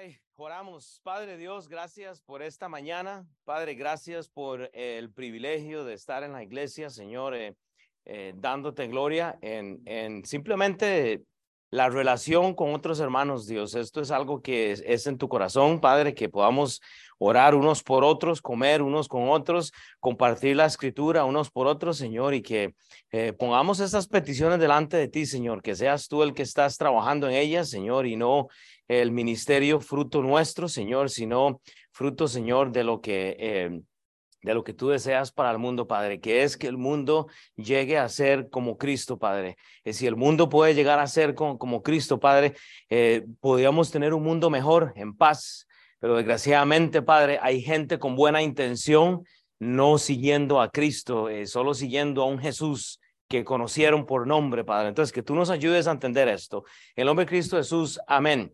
Ay, oramos. Padre Dios, gracias por esta mañana. Padre, gracias por el privilegio de estar en la iglesia, Señor, eh, eh, dándote gloria en, en simplemente la relación con otros hermanos, Dios. Esto es algo que es, en tu corazón, Padre, que podamos orar unos por otros, comer unos con otros, compartir la escritura unos por otros, Señor, y que eh, pongamos estas peticiones delante de ti, Señor, que seas tú el que estás trabajando en ellas, Señor, y no el ministerio fruto nuestro, Señor, sino fruto, Señor, de lo que... Eh, de lo que tú deseas para el mundo, Padre, que es que el mundo llegue a ser como Cristo, Padre. Y si el mundo puede llegar a ser como, como Cristo, Padre, eh, podríamos tener un mundo mejor, en paz. Pero desgraciadamente, Padre, hay gente con buena intención no siguiendo a Cristo, eh, solo siguiendo a un Jesús que conocieron por nombre, Padre. Entonces, que tú nos ayudes a entender esto. En el nombre de Cristo Jesús, amén.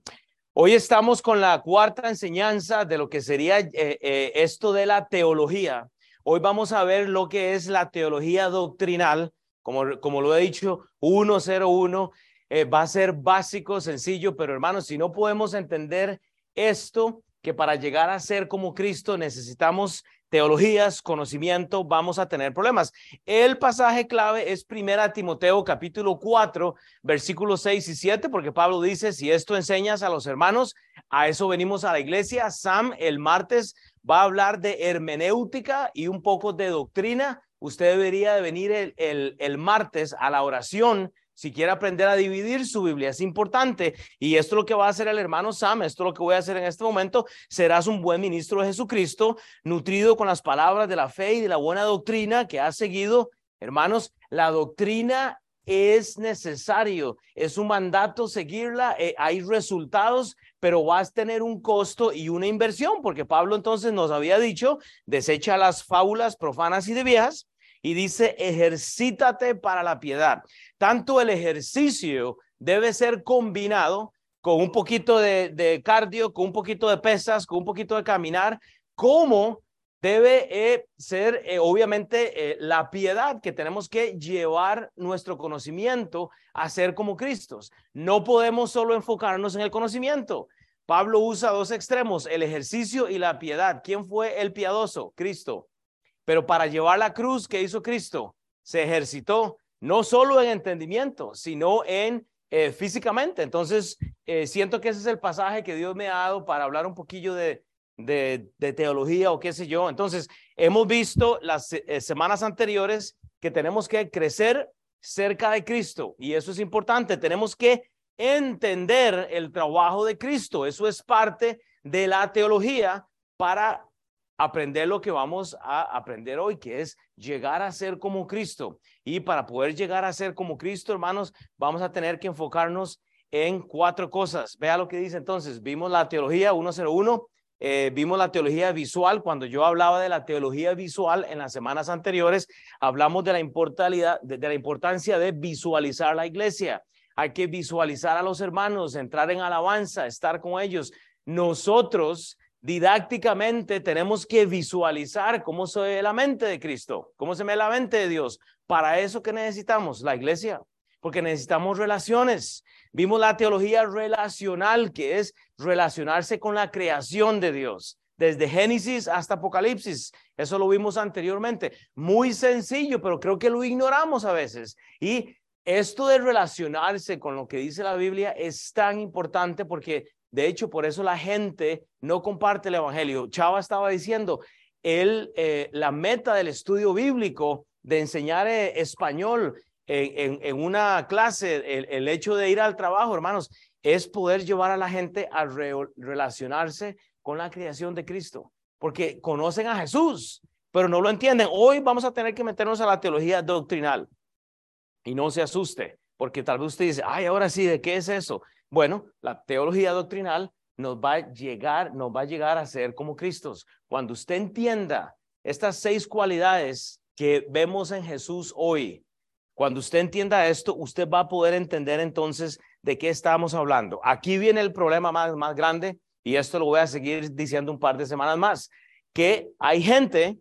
Hoy estamos con la cuarta enseñanza de lo que sería eh, eh, esto de la teología. Hoy vamos a ver lo que es la teología doctrinal. Como, como lo he dicho, 101 eh, va a ser básico, sencillo, pero hermanos, si no podemos entender esto, que para llegar a ser como Cristo necesitamos teologías, conocimiento, vamos a tener problemas. El pasaje clave es Primera Timoteo capítulo 4, versículos 6 y 7, porque Pablo dice, si esto enseñas a los hermanos, a eso venimos a la iglesia. Sam el martes va a hablar de hermenéutica y un poco de doctrina. Usted debería de venir el, el, el martes a la oración si quiere aprender a dividir su Biblia, es importante. Y esto es lo que va a hacer el hermano Sam, esto es lo que voy a hacer en este momento. Serás un buen ministro de Jesucristo, nutrido con las palabras de la fe y de la buena doctrina que has seguido. Hermanos, la doctrina es necesario, es un mandato seguirla, eh, hay resultados, pero vas a tener un costo y una inversión, porque Pablo entonces nos había dicho, desecha las fábulas profanas y de viejas y dice, ejercítate para la piedad. Tanto el ejercicio debe ser combinado con un poquito de, cardio, con un poquito de pesas, con un poquito de caminar, como debe eh, ser eh, obviamente eh, la piedad que tenemos que llevar nuestro conocimiento a ser como Cristos. No podemos solo enfocarnos en el conocimiento. Pablo usa dos extremos, el ejercicio y la piedad. ¿Quién fue el piadoso? Cristo. Pero para llevar la cruz que hizo Cristo, se ejercitó no solo en entendimiento, sino en eh, físicamente. Entonces, eh, siento que ese es el pasaje que Dios me ha dado para hablar un poquillo de, de, teología o qué sé yo. Entonces, hemos visto las eh, semanas anteriores que tenemos que crecer cerca de Cristo y eso es importante. Tenemos que entender el trabajo de Cristo. Eso es parte de la teología para aprender lo que vamos a aprender hoy, que es llegar a ser como Cristo. Y para poder llegar a ser como Cristo, hermanos, vamos a tener que enfocarnos en cuatro cosas. Vea lo que dice entonces. Vimos la teología 101, eh, vimos la teología visual. Cuando yo hablaba de la teología visual en las semanas anteriores, hablamos de la, de, de la importancia de visualizar la iglesia. Hay que visualizar a los hermanos, entrar en alabanza, estar con ellos. Nosotros didácticamente tenemos que visualizar cómo se ve la mente de Cristo, cómo se ve la mente de Dios. Para eso que necesitamos la iglesia, porque necesitamos relaciones. Vimos la teología relacional, que es relacionarse con la creación de Dios, desde Génesis hasta Apocalipsis. Eso lo vimos anteriormente. Muy sencillo, pero creo que lo ignoramos a veces. Y esto de relacionarse con lo que dice la Biblia es tan importante porque de hecho, por eso la gente no comparte el Evangelio. Chava estaba diciendo, él, eh, la meta del estudio bíblico de enseñar eh, español en, en, una clase, el, hecho de ir al trabajo, hermanos, es poder llevar a la gente a relacionarse con la creación de Cristo, porque conocen a Jesús, pero no lo entienden. Hoy vamos a tener que meternos a la teología doctrinal y no se asuste, porque tal vez usted dice, ay, ahora sí, ¿de qué es eso? Bueno, la teología doctrinal nos va a llegar, nos va a llegar a ser como Cristos. Cuando usted entienda estas seis cualidades que vemos en Jesús hoy, cuando usted entienda esto, usted va a poder entender entonces de qué estamos hablando. Aquí viene el problema más, más grande y esto lo voy a seguir diciendo un par de semanas más, que hay gente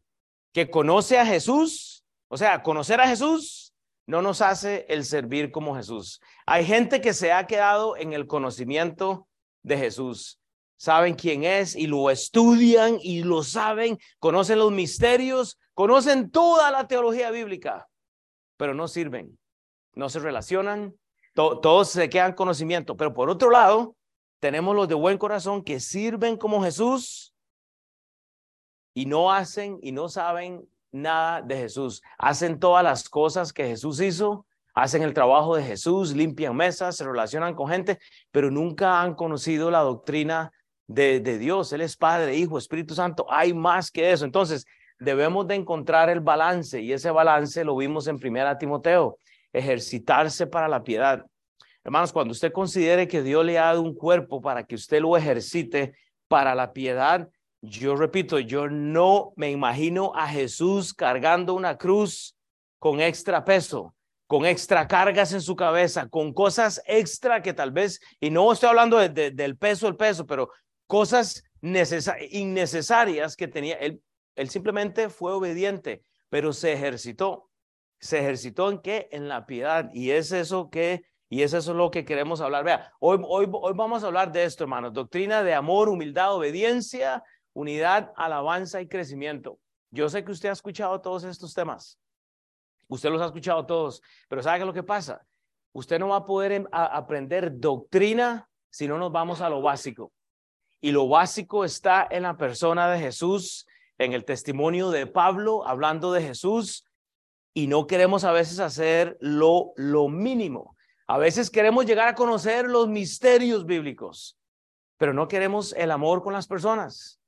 que conoce a Jesús, o sea, conocer a Jesús no nos hace el servir como Jesús. Hay gente que se ha quedado en el conocimiento de Jesús. saben quién es y lo estudian y lo saben, conocen los misterios, conocen toda la teología bíblica, pero no sirven, no se relacionan, todos se quedan conocimiento. Pero por otro lado, tenemos los de buen corazón que sirven como Jesús y no hacen y no saben nada de Jesús. Hacen todas las cosas que Jesús hizo, hacen el trabajo de Jesús, limpian mesas, se relacionan con gente, pero nunca han conocido la doctrina de, Dios. Él es Padre, Hijo, Espíritu Santo. Hay más que eso. Entonces, debemos de encontrar el balance y ese balance lo vimos en Primera Timoteo, ejercitarse para la piedad. Hermanos, cuando usted considere que Dios le ha dado un cuerpo para que usted lo ejercite para la piedad, yo repito, yo no me imagino a Jesús cargando una cruz con extra peso, con extra cargas en su cabeza, con cosas extra que tal vez, y no estoy hablando del peso, el peso, pero cosas innecesarias que tenía. Él, simplemente fue obediente, pero se ejercitó. ¿Se ejercitó en qué? En la piedad. Y es eso que, y es eso lo que queremos hablar. Vea, hoy, hoy, hoy vamos a hablar de esto, hermanos. Doctrina de amor, humildad, obediencia, unidad, alabanza y crecimiento. Yo sé que usted ha escuchado todos estos temas. Usted los ha escuchado todos, pero ¿sabe qué es lo que pasa? Usted no va a poder em, aprender doctrina si no nos vamos a lo básico. Y lo básico está en la persona de Jesús, en el testimonio de Pablo, hablando de Jesús. Y no queremos a veces hacer lo, lo mínimo. A veces queremos llegar a conocer los misterios bíblicos, pero no queremos el amor con las personas.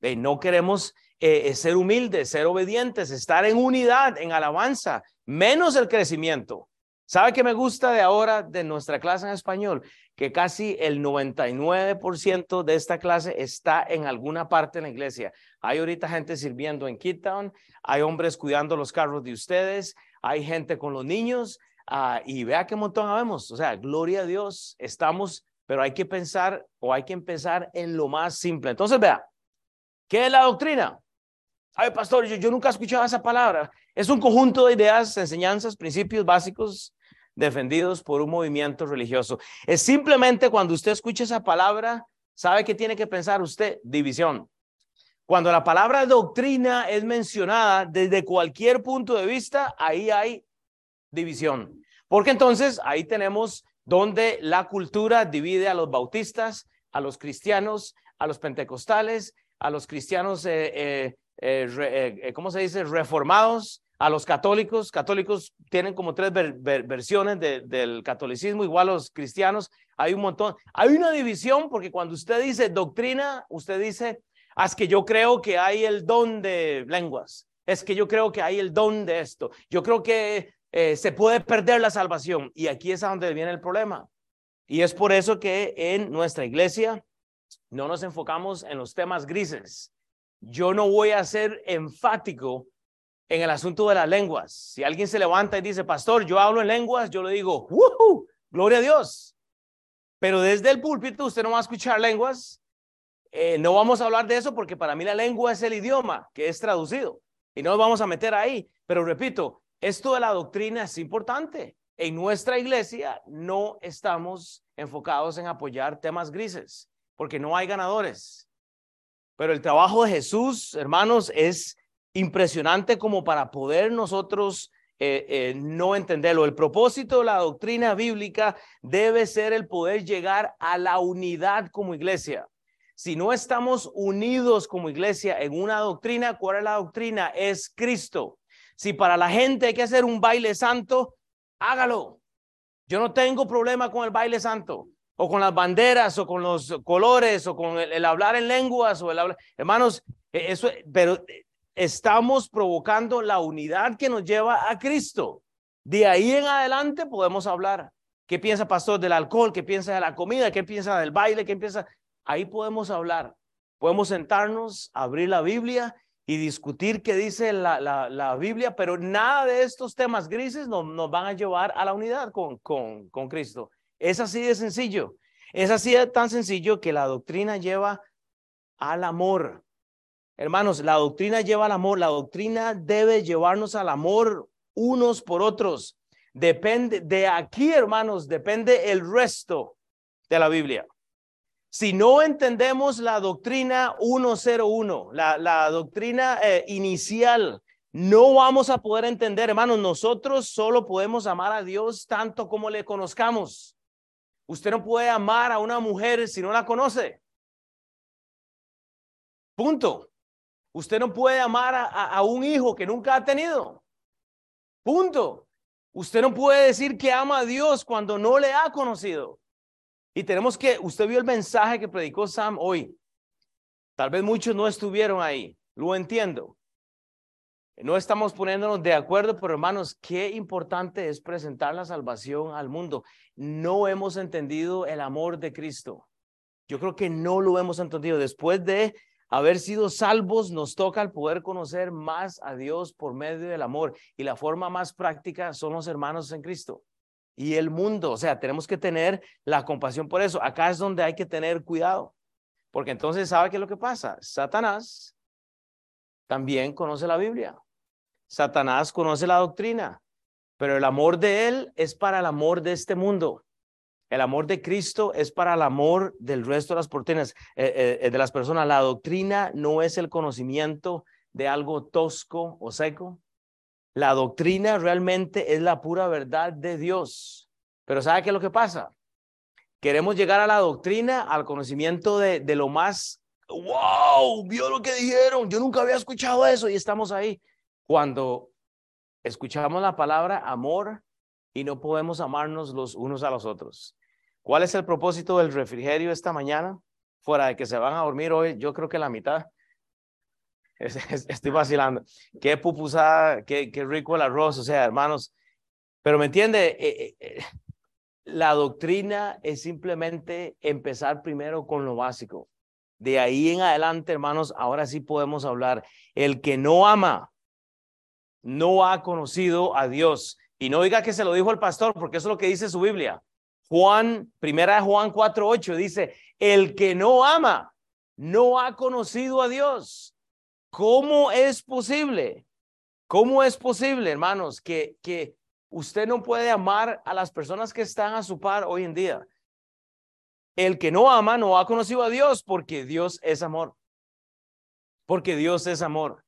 Eh, no queremos eh, ser humildes, ser obedientes, estar en unidad, en alabanza, menos el crecimiento. ¿Sabe qué me gusta de ahora de nuestra clase en español? Que casi el 99% de esta clase está en alguna parte de la iglesia. Hay ahorita gente sirviendo en Town, hay hombres cuidando los carros de ustedes, hay gente con los niños ah, y vea qué montón habemos. O sea, gloria a Dios, estamos, pero hay que pensar o hay que empezar en lo más simple. Entonces, vea, ¿Qué es la doctrina? Ay, pastor, yo, nunca he escuchado esa palabra. Es un conjunto de ideas, enseñanzas, principios básicos defendidos por un movimiento religioso. Es simplemente cuando usted escucha esa palabra, ¿sabe qué tiene que pensar usted? División. Cuando la palabra doctrina es mencionada desde cualquier punto de vista, ahí hay división. Porque entonces ahí tenemos donde la cultura divide a los bautistas, a los cristianos, a los pentecostales a los cristianos, eh, eh, eh, ¿cómo se dice? Reformados, a los católicos. Católicos tienen como tres versiones del catolicismo, igual los cristianos. Hay un montón. Hay una división porque cuando usted dice doctrina, usted dice, ah, es que yo creo que hay el don de lenguas. Es que yo creo que hay el don de esto. Yo creo que se puede perder la salvación. Y aquí es a donde viene el problema. Y es por eso que en nuestra iglesia no nos enfocamos en los temas grises. Yo no voy a ser enfático en el asunto de las lenguas. Si alguien se levanta y dice, pastor, yo hablo en lenguas, yo le digo, ¡Woohoo! ¡Gloria a Dios! Pero desde el púlpito usted no va a escuchar lenguas. Eh, no vamos a hablar de eso porque para mí la lengua es el idioma que es traducido y no nos vamos a meter ahí. Pero repito, esto de la doctrina es importante. En nuestra iglesia no estamos enfocados en apoyar temas grises porque no hay ganadores. Pero el trabajo de Jesús, hermanos, es impresionante como para poder nosotros eh, eh, no entenderlo. El propósito de la doctrina bíblica debe ser el poder llegar a la unidad como iglesia. Si no estamos unidos como iglesia en una doctrina, ¿cuál es la doctrina? Es Cristo. Si para la gente hay que hacer un baile santo, hágalo. Yo no tengo problema con el baile santo o con las banderas, o con los colores, o con el, hablar en lenguas, o el hablar, hermanos, e, eso, pero eh, estamos provocando la unidad que nos lleva a Cristo. De ahí en adelante podemos hablar. ¿Qué piensa pastor del alcohol? ¿Qué piensa de la comida? ¿Qué piensa del baile? ¿Qué piensa? Ahí podemos hablar. Podemos sentarnos, abrir la Biblia y discutir qué dice la, la, la Biblia, pero nada de estos temas grises nos, nos van a llevar a la unidad con, con, con Cristo. Es así de sencillo. Es así de tan sencillo que la doctrina lleva al amor. Hermanos, la doctrina lleva al amor. La doctrina debe llevarnos al amor unos por otros. Depende de aquí, hermanos, depende el resto de la Biblia. si no entendemos la doctrina 101, la, la doctrina eh, inicial, no vamos a poder entender, hermanos, nosotros solo podemos amar a Dios tanto como le conozcamos. Usted no puede amar a una mujer si no la conoce. Punto. Usted no puede amar a, a, un hijo que nunca ha tenido. Punto. Usted no puede decir que ama a Dios cuando no le ha conocido. Y tenemos que, usted vio el mensaje que predicó Sam hoy. Tal vez muchos no estuvieron ahí. Lo entiendo. No estamos poniéndonos de acuerdo, pero hermanos, qué importante es presentar la salvación al mundo. No hemos entendido el amor de Cristo. Yo creo que no lo hemos entendido. Después de haber sido salvos, nos toca el poder conocer más a Dios por medio del amor. Y la forma más práctica son los hermanos en Cristo y el mundo. O sea, tenemos que tener la compasión por eso. Acá es donde hay que tener cuidado. Porque entonces, ¿sabe qué es lo que pasa? Satanás también conoce la Biblia. Satanás conoce la doctrina, pero el amor de él es para el amor de este mundo. El amor de Cristo es para el amor del resto de las eh, eh, eh, de las personas. La doctrina no es el conocimiento de algo tosco o seco. La doctrina realmente es la pura verdad de Dios. Pero ¿sabe qué es lo que pasa? Queremos llegar a la doctrina, al conocimiento de, de lo más, wow, vio lo que dijeron, yo nunca había escuchado eso y estamos ahí cuando escuchamos la palabra amor y no podemos amarnos los unos a los otros. ¿Cuál es el propósito del refrigerio esta mañana? Fuera de que se van a dormir hoy, yo creo que la mitad. Estoy vacilando. Qué pupusada, qué, qué rico el arroz, o sea, hermanos. Pero me entiende, eh, eh, eh, la doctrina es simplemente empezar primero con lo básico. De ahí en adelante, hermanos, ahora sí podemos hablar. El que no ama no ha conocido a Dios. Y no diga que se lo dijo el pastor, porque eso es lo que dice su Biblia. Juan, primera de Juan 4:8 dice, el que no ama no ha conocido a Dios. ¿Cómo es posible? ¿Cómo es posible, hermanos, que, que usted no puede amar a las personas que están a su par hoy en día? El que no ama no ha conocido a Dios porque Dios es amor. Porque Dios es amor.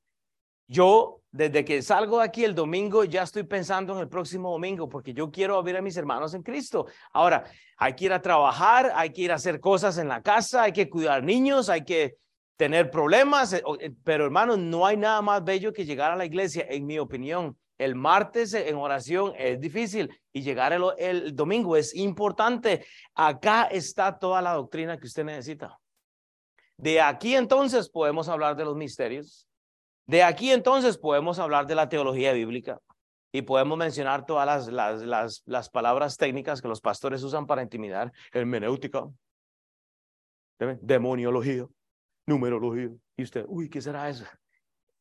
Yo desde que salgo de aquí el domingo, ya estoy pensando en el próximo domingo, porque yo quiero ver a mis hermanos en Cristo. Ahora, hay que ir a trabajar, hay que ir a hacer cosas en la casa, hay que cuidar niños, hay que tener problemas, eh, eh, pero hermanos, no hay nada más bello que llegar a la iglesia, en mi opinión. El martes en oración es difícil y llegar el, el domingo es importante. Acá está toda la doctrina que usted necesita. De aquí entonces podemos hablar de los misterios de aquí entonces podemos hablar de la teología bíblica y podemos mencionar todas las, las, las, palabras técnicas que los pastores usan para intimidar, hermenéutica, demoniología, numerología. Y usted, uy, ¿qué será eso?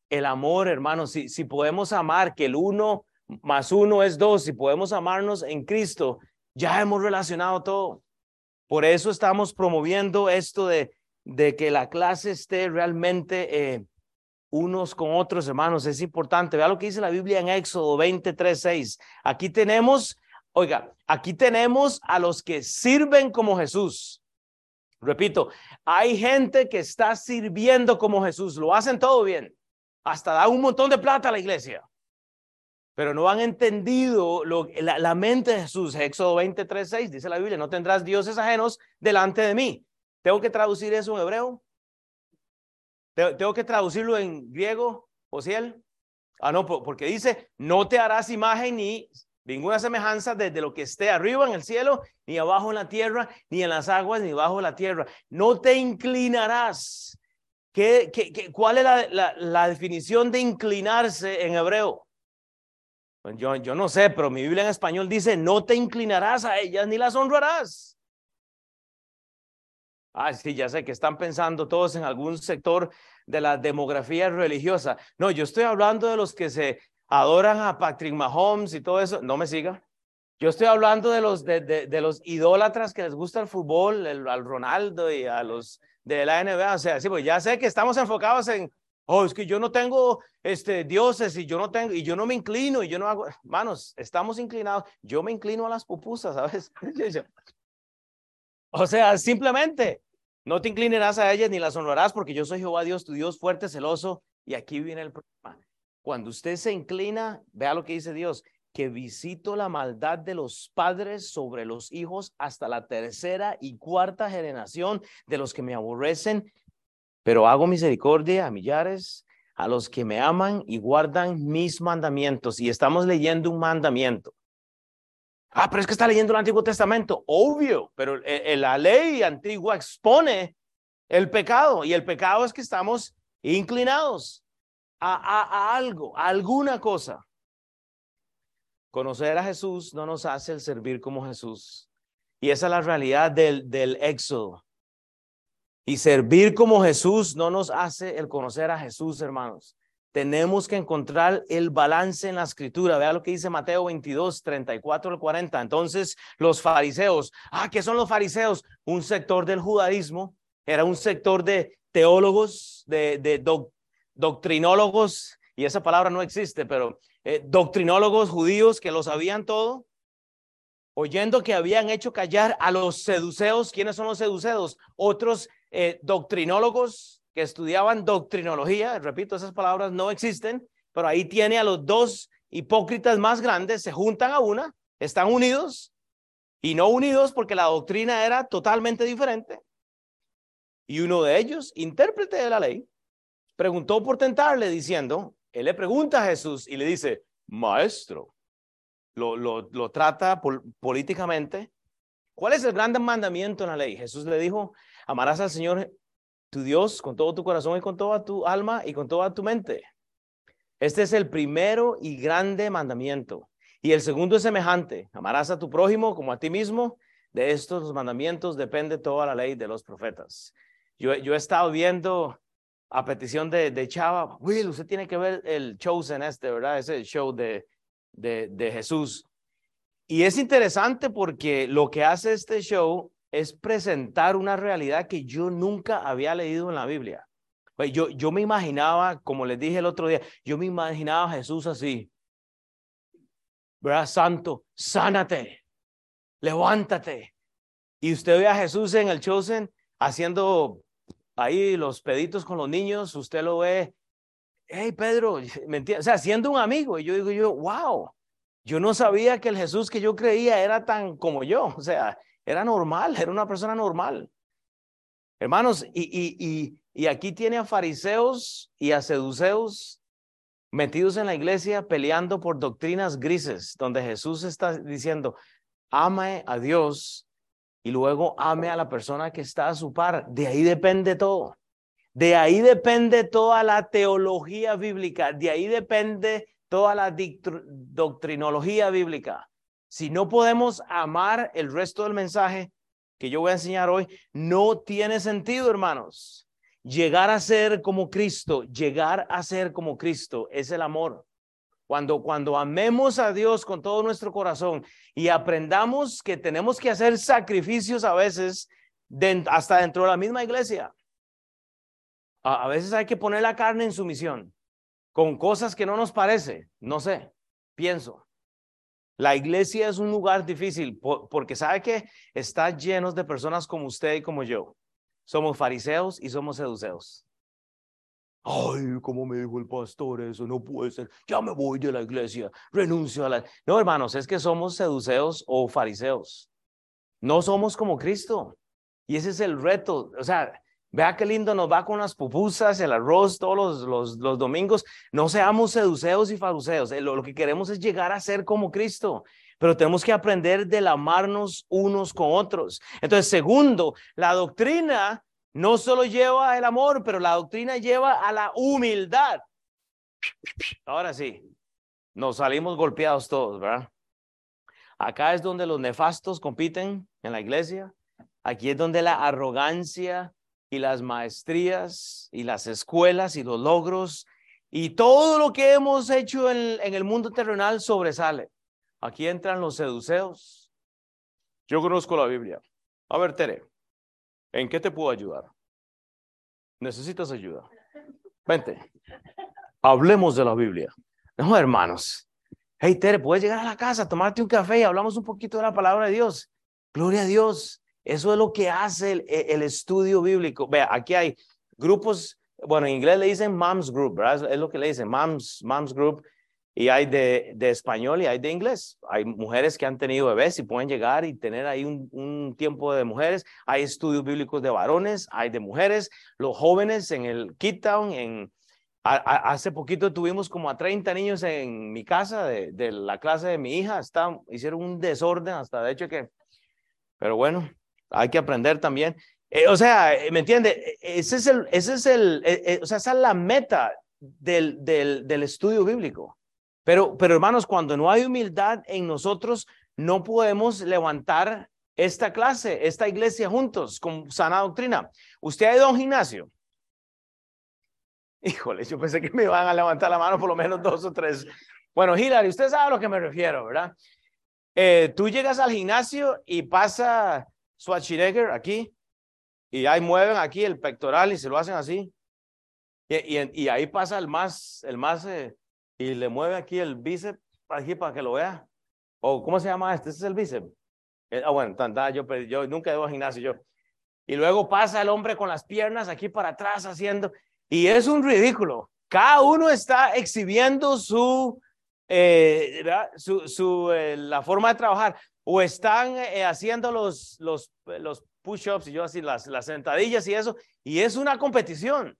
El amor, hermanos, si, si podemos amar que el uno más uno es dos, si podemos amarnos en Cristo, ya hemos relacionado todo. Por eso estamos promoviendo esto de, de que la clase esté realmente eh, unos con otros, hermanos, es importante. Vea lo que dice la Biblia en Éxodo 23, 6. Aquí tenemos, oiga, aquí tenemos a los que sirven como Jesús. Repito, hay gente que está sirviendo como Jesús, lo hacen todo bien, hasta da un montón de plata a la iglesia, pero no han entendido lo, la, la mente de Jesús. Éxodo 23, 6 dice la Biblia, no tendrás dioses ajenos delante de mí. ¿Tengo que traducir eso en hebreo? ¿Tengo que traducirlo en griego, Osiel? Ah, no, porque dice, no te harás imagen ni ninguna semejanza desde lo que esté arriba en el cielo, ni abajo en la tierra, ni en las aguas, ni bajo la tierra. No te inclinarás. ¿Qué, qué, cuál es la, la, la, definición de inclinarse en hebreo? Pues yo, yo no sé, pero mi Biblia en español dice, no te inclinarás a ellas ni las honrarás. Ah, sí, ya sé que están pensando todos en algún sector de la demografía religiosa. No, yo estoy hablando de los que se adoran a Patrick Mahomes y todo eso. No me siga. Yo estoy hablando de los, de, de, los idólatras que les gusta el fútbol, al Ronaldo y a los de la NBA. O sea, sí, pues ya sé que estamos enfocados en, oh, es que yo no tengo este, dioses y yo no tengo, y yo no me inclino y yo no hago, manos, estamos inclinados. Yo me inclino a las pupusas, ¿sabes? O sea, simplemente, No te inclinarás a ellas ni las honrarás porque yo soy Jehová Dios, tu Dios fuerte, celoso. Y aquí viene el problema. Cuando usted se inclina, vea lo que dice Dios, que visito la maldad de los padres sobre los hijos hasta la tercera y cuarta generación de los que me aborrecen, pero hago misericordia a millares, a los que me aman y guardan mis mandamientos. Y estamos leyendo un mandamiento. Ah, pero es que está leyendo el Antiguo Testamento, obvio, pero eh, eh, la ley antigua expone el pecado y el pecado es que estamos inclinados a, a, algo, a alguna cosa. Conocer a Jesús no nos hace el servir como Jesús. Y esa es la realidad del, del éxodo. Y servir como Jesús no nos hace el conocer a Jesús, hermanos. Tenemos que encontrar el balance en la escritura. Vea lo que dice Mateo 22, 34 al 40. Entonces, los fariseos, ah, ¿qué son los fariseos? Un sector del judaísmo, era un sector de teólogos, de, doctrinólogos, y esa palabra no existe, pero eh, doctrinólogos judíos que lo sabían todo, oyendo que habían hecho callar a los seduceos. ¿Quiénes son los seduceos? Otros eh, doctrinólogos que estudiaban doctrinología, repito, esas palabras no existen, pero ahí tiene a los dos hipócritas más grandes, se juntan a una, están unidos y no unidos porque la doctrina era totalmente diferente. Y uno de ellos, intérprete de la ley, preguntó por tentarle diciendo, él le pregunta a Jesús y le dice, maestro, lo, lo, trata políticamente. ¿Cuál es el gran mandamiento en la ley? Jesús le dijo, amarás al Señor tu Dios con todo tu corazón y con toda tu alma y con toda tu mente. Este es el primero y grande mandamiento. Y el segundo es semejante. Amarás a tu prójimo como a ti mismo. De estos mandamientos depende toda la ley de los profetas. Yo, yo he estado viendo a petición de, de Chava, Will, usted tiene que ver el en este, ¿verdad? Ese show de, de, de Jesús. Y es interesante porque lo que hace este show es presentar una realidad que yo nunca había leído en la Biblia. Pues yo, yo me imaginaba, como les dije el otro día, yo me imaginaba a Jesús así. ¿Verdad? Santo, sánate, levántate. Y usted ve a Jesús en el Chosen haciendo ahí los peditos con los niños, usted lo ve, hey Pedro, ¿me entiendes? O sea, siendo un amigo. Y yo digo yo, wow, yo no sabía que el Jesús que yo creía era tan como yo. O sea, era normal, era una persona normal. Hermanos, y, y, y, y aquí tiene a fariseos y a seduceos metidos en la iglesia peleando por doctrinas grises, donde Jesús está diciendo, ame a Dios y luego ame a la persona que está a su par. De ahí depende todo. De ahí depende toda la teología bíblica. De ahí depende toda la doctrinología bíblica. Si no podemos amar el resto del mensaje que yo voy a enseñar hoy, no tiene sentido, hermanos. Llegar a ser como Cristo, llegar a ser como Cristo es el amor. Cuando, cuando amemos a Dios con todo nuestro corazón y aprendamos que tenemos que hacer sacrificios a veces hasta dentro de la misma iglesia. A, a veces hay que poner la carne en sumisión con cosas que no nos parece, no sé, pienso. La iglesia es un lugar difícil porque sabe que está lleno de personas como usted y como yo. Somos fariseos y somos seduceos. Ay, como me dijo el pastor, eso no puede ser. Ya me voy de la iglesia, renuncio a la. No, hermanos, es que somos seduceos o fariseos. No somos como Cristo. Y ese es el reto. O sea, Vea qué lindo nos va con las pupusas, el arroz todos los, los, los domingos. No seamos seduceos y fariseos. Eh, lo, lo, que queremos es llegar a ser como Cristo, pero tenemos que aprender del amarnos unos con otros. Entonces, segundo, la doctrina no solo lleva el amor, pero la doctrina lleva a la humildad. Ahora sí, nos salimos golpeados todos, ¿verdad? Acá es donde los nefastos compiten en la iglesia. Aquí es donde la arrogancia y las maestrías y las escuelas y los logros y todo lo que hemos hecho en, el mundo terrenal sobresale. Aquí entran los seduceos. Yo conozco la Biblia. A ver, Tere, ¿en qué te puedo ayudar? ¿Necesitas ayuda? Vente. Hablemos de la Biblia. No, hermanos. Hey, Tere, puedes llegar a la casa, tomarte un café y hablamos un poquito de la palabra de Dios. Gloria a Dios. Eso es lo que hace el, el estudio bíblico. Vea, aquí hay grupos, bueno, en inglés le dicen moms group, ¿verdad? Es lo que le dicen, moms, moms group. Y hay de, español y hay de inglés. Hay mujeres que han tenido bebés y pueden llegar y tener ahí un, tiempo de mujeres. Hay estudios bíblicos de varones, hay de mujeres. Los jóvenes en el Town, en, hace poquito tuvimos como a 30 niños en mi casa de, de la clase de mi hija. Está, hicieron un desorden hasta de hecho que... Pero bueno, hay que aprender también. Eh, o sea, ¿me entiende? E, ese es el, ese es el, eh, eh, o sea, esa es la meta del, del, del estudio bíblico. Pero, pero hermanos, cuando no hay humildad en nosotros, no podemos levantar esta clase, esta iglesia juntos con sana doctrina. ¿Usted ha ido a un gimnasio? Híjole, yo pensé que me iban a levantar la mano por lo menos dos o tres. Bueno, Hilary, usted sabe a lo que me refiero, ¿verdad? Eh, tú llegas al gimnasio y pasa Schwarzenegger aquí y ahí mueven aquí el pectoral y se lo hacen así. Y, y, ahí pasa el más, el más eh, y le mueve aquí el bíceps aquí para que lo vea. O ¿cómo se llama este? Este es el bíceps. Eh, ah, bueno, tanta, yo, yo nunca debo gimnasio yo. Y luego pasa el hombre con las piernas aquí para atrás haciendo, y es un ridículo. Cada uno está exhibiendo su, eh, su, su la forma de trabajar. O están haciendo los, los, los push-ups y yo así, las, las sentadillas y eso. Y es una competición.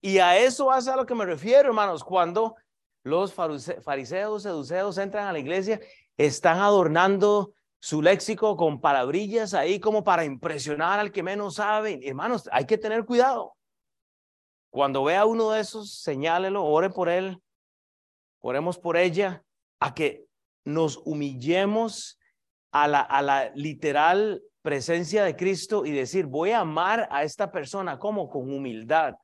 Y a eso es a lo que me refiero, hermanos, cuando los fariseos, seduceos entran a la iglesia, están adornando su léxico con palabrillas ahí como para impresionar al que menos sabe. Hermanos, hay que tener cuidado. Cuando vea uno de esos, señálelo, ore por él, oremos por ella, a que nos humillemos a la, literal presencia de Cristo y decir, voy a amar a esta persona como con humildad.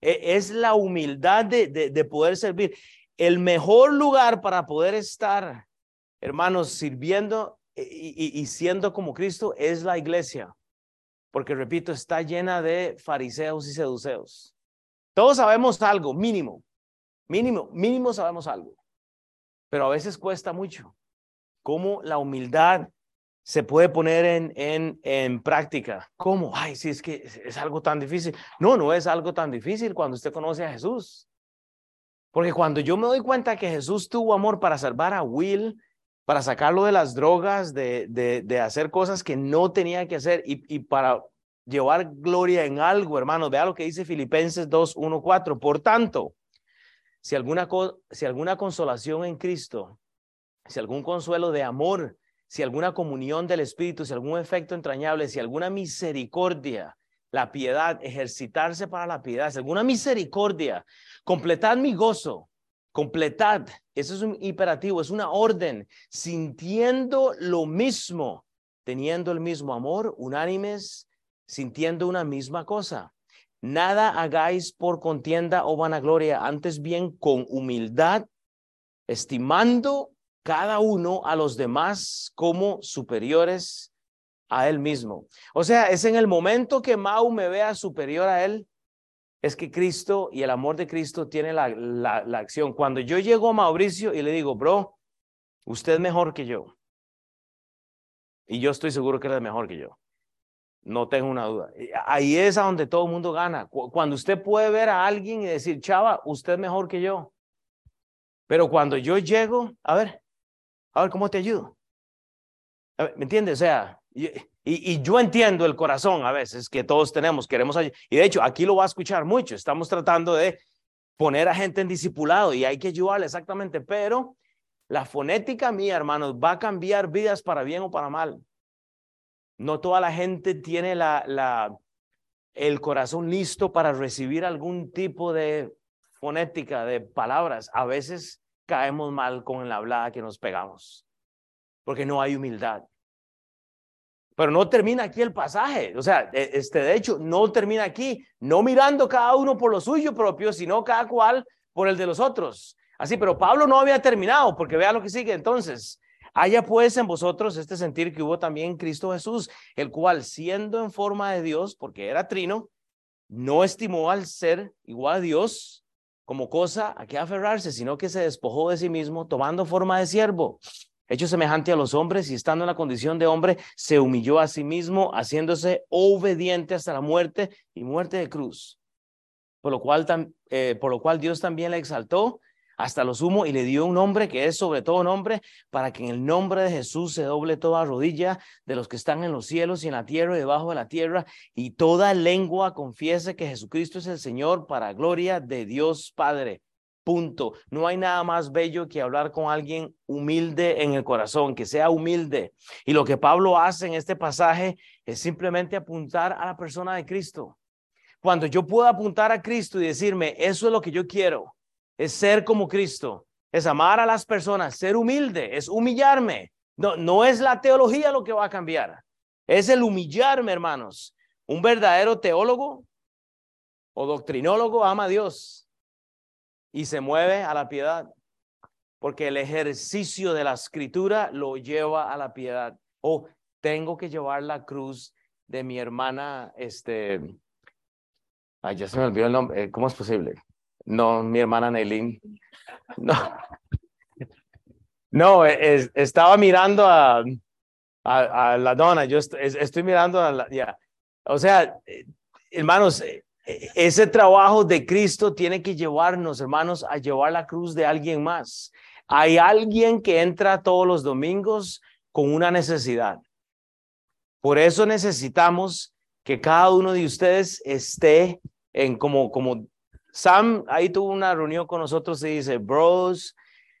E, es la humildad de, de poder servir el mejor lugar para poder estar, hermanos, sirviendo y, siendo como Cristo es la iglesia. Porque, repito, está llena de fariseos y seduceos. Todos sabemos algo, mínimo, mínimo, mínimo sabemos algo. Pero a veces cuesta mucho. ¿Cómo la humildad se puede poner en, en, en práctica? ¿Cómo? Ay, si es que es algo tan difícil. No, no es algo tan difícil cuando usted conoce a Jesús. Porque cuando yo me doy cuenta que Jesús tuvo amor para salvar a Will, para sacarlo de las drogas, de, de, hacer cosas que no tenía que hacer y, y para llevar gloria en algo, hermano. Vea lo que dice Filipenses 2, 1, 4. Por tanto, si alguna, si alguna consolación en Cristo, si algún consuelo de amor, si alguna comunión del Espíritu, si algún efecto entrañable, si alguna misericordia, la piedad, ejercitarse para la piedad, si alguna misericordia, Completad mi gozo, completad, eso es un imperativo, es una orden, sintiendo lo mismo, teniendo el mismo amor, unánimes, sintiendo una misma cosa. Nada hagáis por contienda o vanagloria, antes bien con humildad, estimando cada uno a los demás como superiores a él mismo. O sea, es en el momento que Mau me vea superior a él, es que Cristo y el amor de Cristo tiene la, la, acción. Cuando yo llego a Mauricio y le digo, bro, usted es mejor que yo. Y yo estoy seguro que él es mejor que yo. No tengo una duda. Ahí es a donde todo el mundo gana. Cuando usted puede ver a alguien y decir, chava, usted es mejor que yo. Pero cuando yo llego, a ver, a ver, ¿cómo te ayudo? ¿Me entiendes? O sea, y, yo entiendo el corazón a veces que todos tenemos, queremos Y de hecho, aquí lo va a escuchar mucho. Estamos tratando de poner a gente en discipulado y hay que ayudarle exactamente. Pero la fonética mía, hermanos, va a cambiar vidas para bien o para mal. No toda la gente tiene la, la, el corazón listo para recibir algún tipo de fonética, de palabras. A veces caemos mal con la hablada que nos pegamos, porque no hay humildad. Pero no termina aquí el pasaje. O sea, e, este, de hecho, no termina aquí, no mirando cada uno por lo suyo propio, sino cada cual por el de los otros. Así, pero Pablo no había terminado, porque vea lo que sigue entonces. Haya pues en vosotros este sentir que hubo también Cristo Jesús, el cual siendo en forma de Dios, porque era trino, no estimó al ser igual a Dios como cosa a que aferrarse, sino que se despojó de sí mismo, tomando forma de siervo hecho semejante a los hombres y estando en la condición de hombre, se humilló a sí mismo, haciéndose obediente hasta la muerte y muerte de cruz. Por lo cual, eh, por lo cual Dios también le exaltó hasta lo sumo y le dio un nombre que es sobre todo nombre, para que en el nombre de Jesús se doble toda rodilla de los que están en los cielos y en la tierra y debajo de la tierra, y toda lengua confiese que Jesucristo es el Señor para gloria de Dios Padre. Punto. No hay nada más bello que hablar con alguien humilde en el corazón, que sea humilde. Y lo que Pablo hace en este pasaje es simplemente apuntar a la persona de Cristo. Cuando yo puedo apuntar a Cristo y decirme, eso es lo que yo quiero, es ser como Cristo, es amar a las personas, ser humilde, es humillarme. No, no es la teología lo que va a cambiar, es el humillarme, hermanos. Un verdadero teólogo o doctrinólogo ama a Dios y se mueve a la piedad, porque el ejercicio de la escritura lo lleva a la piedad. O tengo que llevar la cruz de mi hermana, este, ay, ya se me olvidó el nombre, ¿cómo es posible? No, mi hermana Nelly. No. No, estaba mirando a, a, la dona. Yo estoy, mirando a la. Ya. O sea, hermanos, e, ese trabajo de Cristo tiene que llevarnos, hermanos, a llevar la cruz de alguien más. Hay alguien que entra todos los domingos con una necesidad. Por eso necesitamos que cada uno de ustedes esté en como, como Sam ahí tuvo una reunión con nosotros y dice, bros,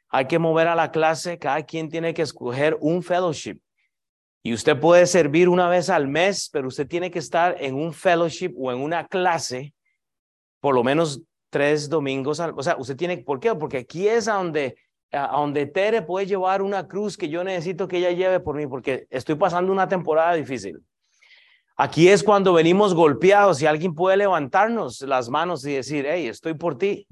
hay que mover a la clase, cada quien tiene que escoger un fellowship. Y usted puede servir una vez al mes, pero usted tiene que estar en un fellowship o en una clase por lo menos tres domingos. o sea, usted tiene, ¿por qué? Porque aquí es a donde, a donde Tere puede llevar una cruz que yo necesito que ella lleve por mí, porque estoy pasando una temporada difícil. Aquí es cuando venimos golpeados y alguien puede levantarnos las manos y decir, hey, estoy por ti.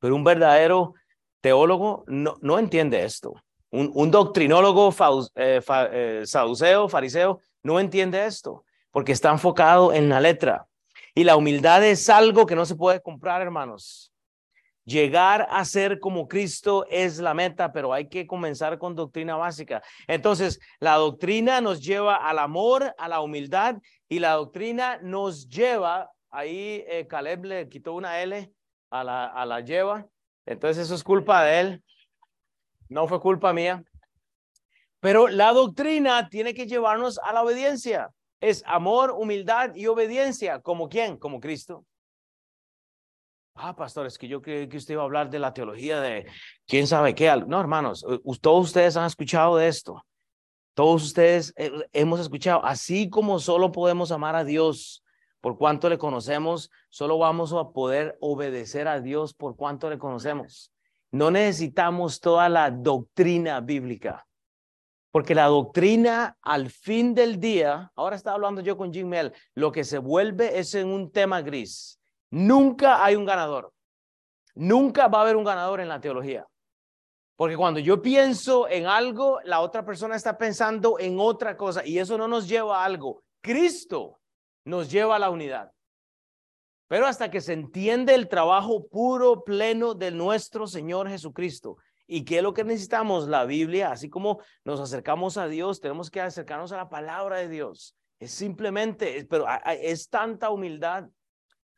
Pero un verdadero teólogo no, no entiende esto. Un, un doctrinólogo eh, eh, saduceo, fariseo, no entiende esto porque está enfocado en la letra. Y la humildad es algo que no se puede comprar, hermanos. Llegar a ser como Cristo es la meta, pero hay que comenzar con doctrina básica. Entonces, la doctrina nos lleva al amor, a la humildad, y la doctrina nos lleva, ahí eh, Caleb le quitó una L a la, a la lleva, entonces eso es culpa de él, no fue culpa mía. Pero la doctrina tiene que llevarnos a la obediencia. Es amor, humildad y obediencia. ¿Como quién? Como Cristo. Ah, pastor, es que yo creí que usted iba a hablar de la teología de quién sabe qué. No, hermanos, todos ustedes han escuchado de esto. Todos ustedes eh, hemos escuchado, así como solo podemos amar a Dios por cuanto le conocemos, solo vamos a poder obedecer a Dios por cuanto le conocemos. No necesitamos toda la doctrina bíblica, porque la doctrina al fin del día, ahora estaba hablando yo con Jim Mel, lo que se vuelve es en un tema gris. Nunca hay un ganador. Nunca va a haber un ganador en la teología. Porque cuando yo pienso en algo, la otra persona está pensando en otra cosa y eso no nos lleva a algo. Cristo nos lleva a la unidad. Pero hasta que se entiende el trabajo puro, pleno de nuestro Señor Jesucristo. ¿Y qué es lo que necesitamos? La Biblia, así como nos acercamos a Dios, tenemos que acercarnos a la palabra de Dios. Es simplemente, pero es tanta humildad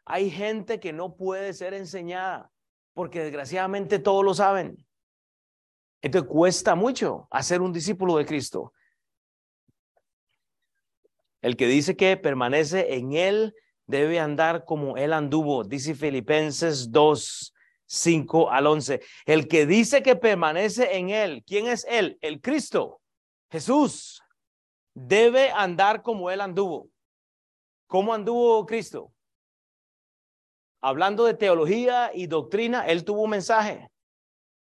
hay gente que no puede ser enseñada porque desgraciadamente todos lo saben. Entonces cuesta mucho hacer un discípulo de Cristo. El que dice que permanece en él debe andar como él anduvo, dice Filipenses 2, 5 al 11. El que dice que permanece en él, ¿quién es él? El Cristo, Jesús, debe andar como él anduvo. ¿Cómo anduvo Cristo? Hablando de teología y doctrina, él tuvo un mensaje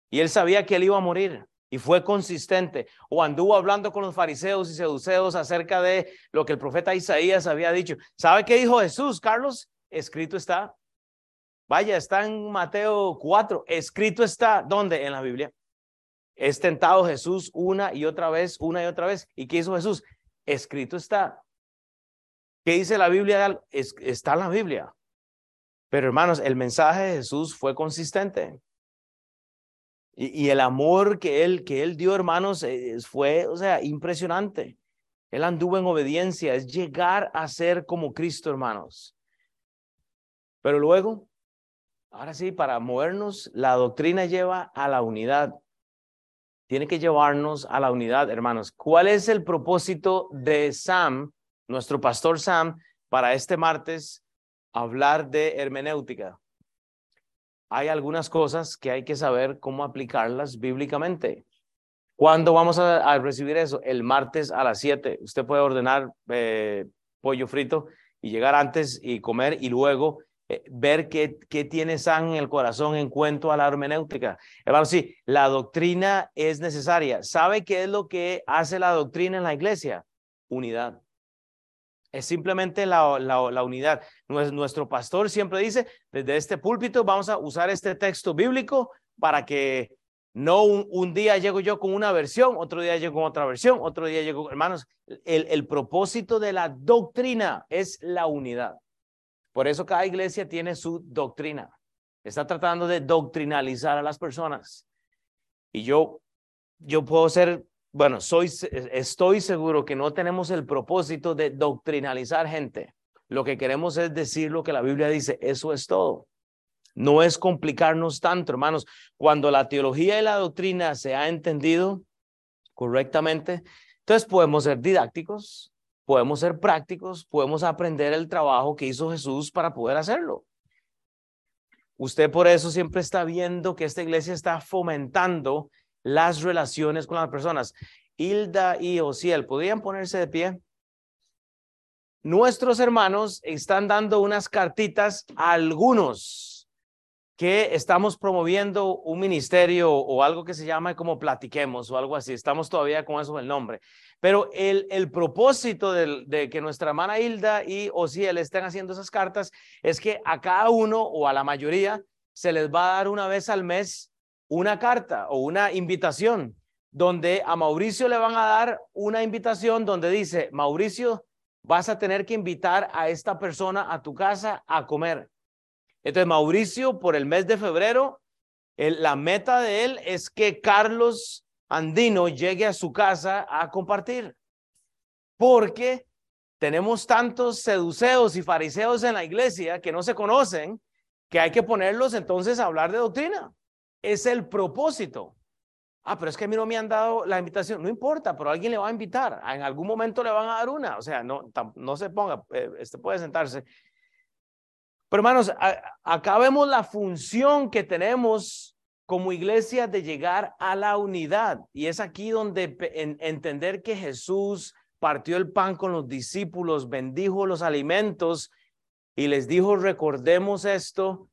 y él sabía que él iba a morir y fue consistente. O anduvo hablando con los fariseos y seduceos acerca de lo que el profeta Isaías había dicho. ¿Sabe qué dijo Jesús, Carlos? Escrito está. Vaya, está en Mateo 4. Escrito está. ¿Dónde? En la Biblia. Es tentado Jesús una y otra vez, una y otra vez. ¿Y qué hizo Jesús? Escrito está. ¿Qué dice la Biblia? está en la Biblia. Pero hermanos, el mensaje de Jesús fue consistente. Y, el amor que él, que él dio, hermanos, fue, o sea, impresionante. Él anduvo en obediencia, es llegar a ser como Cristo, hermanos. Pero luego, ahora sí, para movernos, la doctrina lleva a la unidad. Tiene que llevarnos a la unidad, hermanos. ¿Cuál es el propósito de Sam, nuestro pastor Sam, para este martes hablar de hermenéutica? Hay algunas cosas que hay que saber cómo aplicarlas bíblicamente. ¿Cuándo vamos a, recibir eso? El martes a las 7. Usted puede ordenar eh, pollo frito y llegar antes y comer y luego eh, ver qué, qué tiene San en el corazón en cuanto a la hermenéutica. Hermano, sí, la doctrina es necesaria. ¿Sabe qué es lo que hace la doctrina en la iglesia? Unidad. Es simplemente la, la, la, unidad. Nuestro pastor siempre dice, desde este púlpito vamos a usar este texto bíblico para que no un, día llego yo con una versión, otro día llego con otra versión, otro día llego, hermanos, el, el propósito de la doctrina es la unidad. Por eso cada iglesia tiene su doctrina. Está tratando de doctrinalizar a las personas. Y yo, yo puedo ser, bueno, soy, estoy seguro que no tenemos el propósito de doctrinalizar gente. Lo que queremos es decir lo que la Biblia dice. Eso es todo. No es complicarnos tanto, hermanos. Cuando la teología y la doctrina se ha entendido correctamente, entonces podemos ser didácticos, podemos ser prácticos, podemos aprender el trabajo que hizo Jesús para poder hacerlo. Usted por eso siempre está viendo que esta iglesia está fomentando las relaciones con las personas. Hilda y Osiel, ¿podrían ponerse de pie? Nuestros hermanos están dando unas cartitas a algunos que estamos promoviendo un ministerio o algo que se llama como platiquemos o algo así. Estamos todavía con eso el nombre. Pero el, el propósito de, que nuestra hermana Hilda y Osiel estén haciendo esas cartas es que a cada uno o a la mayoría se les va a dar una vez al mes una carta o una invitación donde a Mauricio le van a dar una invitación donde dice, Mauricio, vas a tener que invitar a esta persona a tu casa a comer entonces, Mauricio, por el mes de febrero, la meta de él es que Carlos Andino llegue a su casa a compartir. Porque tenemos tantos seduceos y fariseos en la iglesia que no se conocen, que hay que ponerlos entonces a hablar de doctrina. Es el propósito. Ah, pero es que a mí no me han dado la invitación. No importa, pero alguien le va a invitar. En algún momento le van a dar una. O sea, no, no se ponga, eh, este puede sentarse. Pero hermanos, acá vemos la función que tenemos como iglesia de llegar a la unidad. Y es aquí donde entender que Jesús partió el pan con los discípulos, bendijo los alimentos y les dijo, recordemos esto,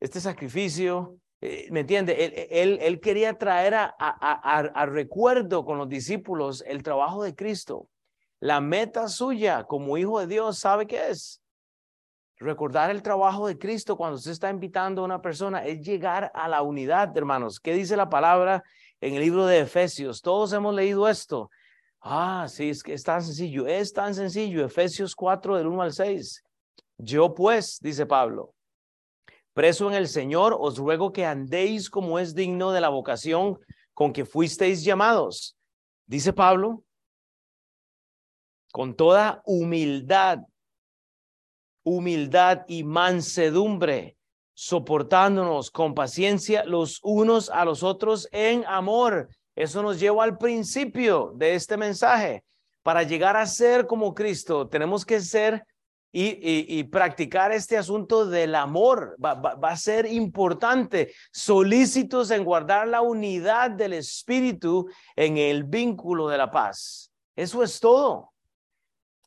este sacrificio. Eh, ¿Me entiende? Él, él, quería traer a, a recuerdo con los discípulos el trabajo de Cristo. La meta suya como hijo de Dios, ¿sabe qué es? Recordar el trabajo de Cristo cuando usted está invitando a una persona es llegar a la unidad, hermanos. ¿Qué dice la palabra en el libro de Efesios? Todos hemos leído esto. Ah, sí, es que es tan sencillo. Es tan sencillo. Efesios 4 del 1 al 6. Yo pues, dice Pablo, preso en el Señor, os ruego que andéis como es digno de la vocación con que fuisteis llamados. Dice Pablo, con toda humildad humildad y mansedumbre, soportándonos con paciencia los unos a los otros en amor. Eso nos lleva al principio de este mensaje. Para llegar a ser como Cristo, tenemos que ser y, practicar este asunto del amor. Va, va a ser importante, solícitos en guardar la unidad del Espíritu en el vínculo de la paz. Eso es todo.